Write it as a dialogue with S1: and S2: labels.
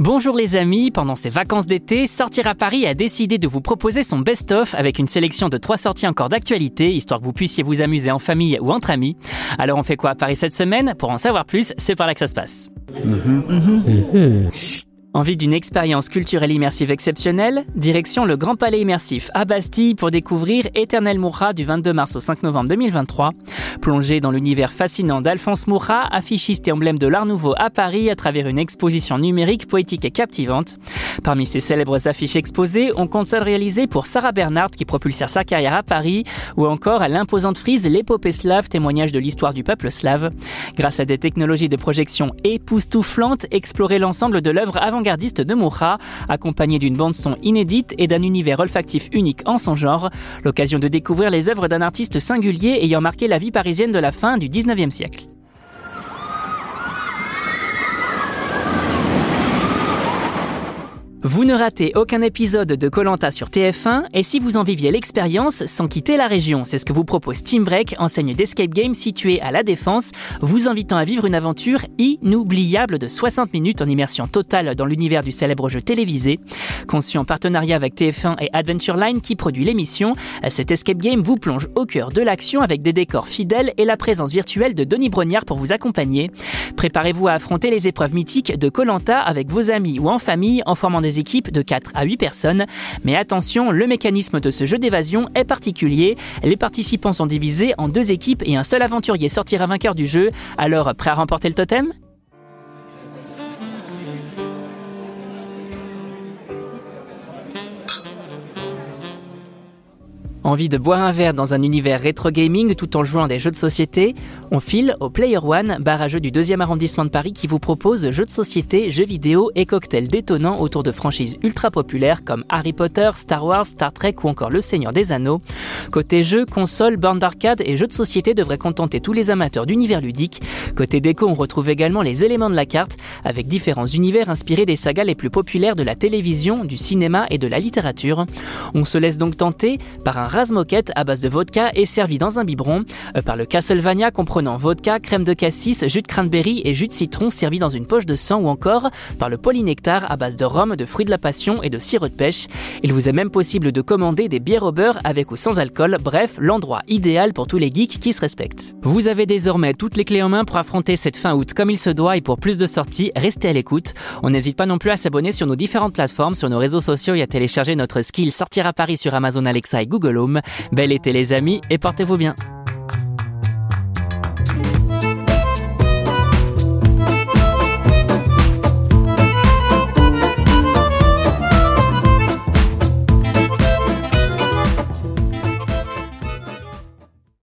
S1: Bonjour les amis, pendant ces vacances d'été, Sortir à Paris a décidé de vous proposer son best-of avec une sélection de trois sorties encore d'actualité, histoire que vous puissiez vous amuser en famille ou entre amis. Alors on fait quoi à Paris cette semaine? Pour en savoir plus, c'est par là que ça se passe. Envie d'une expérience culturelle immersive exceptionnelle? Direction le Grand Palais immersif à Bastille pour découvrir Éternel Moura du 22 mars au 5 novembre 2023. Plongé dans l'univers fascinant d'Alphonse Moura, affichiste et emblème de l'art nouveau à Paris à travers une exposition numérique poétique et captivante. Parmi ces célèbres affiches exposées, on compte celle réalisée pour Sarah Bernhardt qui propulsera sa carrière à Paris ou encore à l'imposante frise L'épopée slave, témoignage de l'histoire du peuple slave. Grâce à des technologies de projection époustouflantes, explorer l'ensemble de l'œuvre avant de Moura, accompagné d'une bande-son inédite et d'un univers olfactif unique en son genre, l'occasion de découvrir les œuvres d'un artiste singulier ayant marqué la vie parisienne de la fin du 19e siècle. Vous ne ratez aucun épisode de Colanta sur TF1 et si vous en viviez l'expérience sans quitter la région, c'est ce que vous propose Team Break, enseigne d'escape game située à La Défense, vous invitant à vivre une aventure inoubliable de 60 minutes en immersion totale dans l'univers du célèbre jeu télévisé. Conçu en partenariat avec TF1 et Adventure Line qui produit l'émission, cet escape game vous plonge au cœur de l'action avec des décors fidèles et la présence virtuelle de Denis Brognard pour vous accompagner. Préparez-vous à affronter les épreuves mythiques de Colanta avec vos amis ou en famille en formant des équipes de 4 à 8 personnes. Mais attention, le mécanisme de ce jeu d'évasion est particulier. Les participants sont divisés en deux équipes et un seul aventurier sortira vainqueur du jeu. Alors, prêt à remporter le totem? Envie de boire un verre dans un univers rétro gaming tout en jouant à des jeux de société? On file au Player One, bar à jeux du 2e arrondissement de Paris qui vous propose jeux de société, jeux vidéo et cocktails détonnants autour de franchises ultra populaires comme Harry Potter, Star Wars, Star Trek ou encore Le Seigneur des Anneaux. Côté jeux, consoles, bornes d'arcade et jeux de société devraient contenter tous les amateurs d'univers ludiques. Côté déco, on retrouve également les éléments de la carte avec différents univers inspirés des sagas les plus populaires de la télévision, du cinéma et de la littérature. On se laisse donc tenter par un moquette à base de vodka et servi dans un biberon, euh, par le Castlevania comprenant vodka, crème de cassis, jus de cranberry et jus de citron servi dans une poche de sang ou encore par le polynectar à base de rhum, de fruits de la passion et de sirop de pêche. Il vous est même possible de commander des bières au beurre avec ou sans alcool, bref, l'endroit idéal pour tous les geeks qui se respectent. Vous avez désormais toutes les clés en main pour affronter cette fin août comme il se doit et pour plus de sorties, restez à l'écoute. On n'hésite pas non plus à s'abonner sur nos différentes plateformes, sur nos réseaux sociaux et à télécharger notre skill Sortir à Paris sur Amazon Alexa et Google Home. Bel été les amis et portez-vous bien.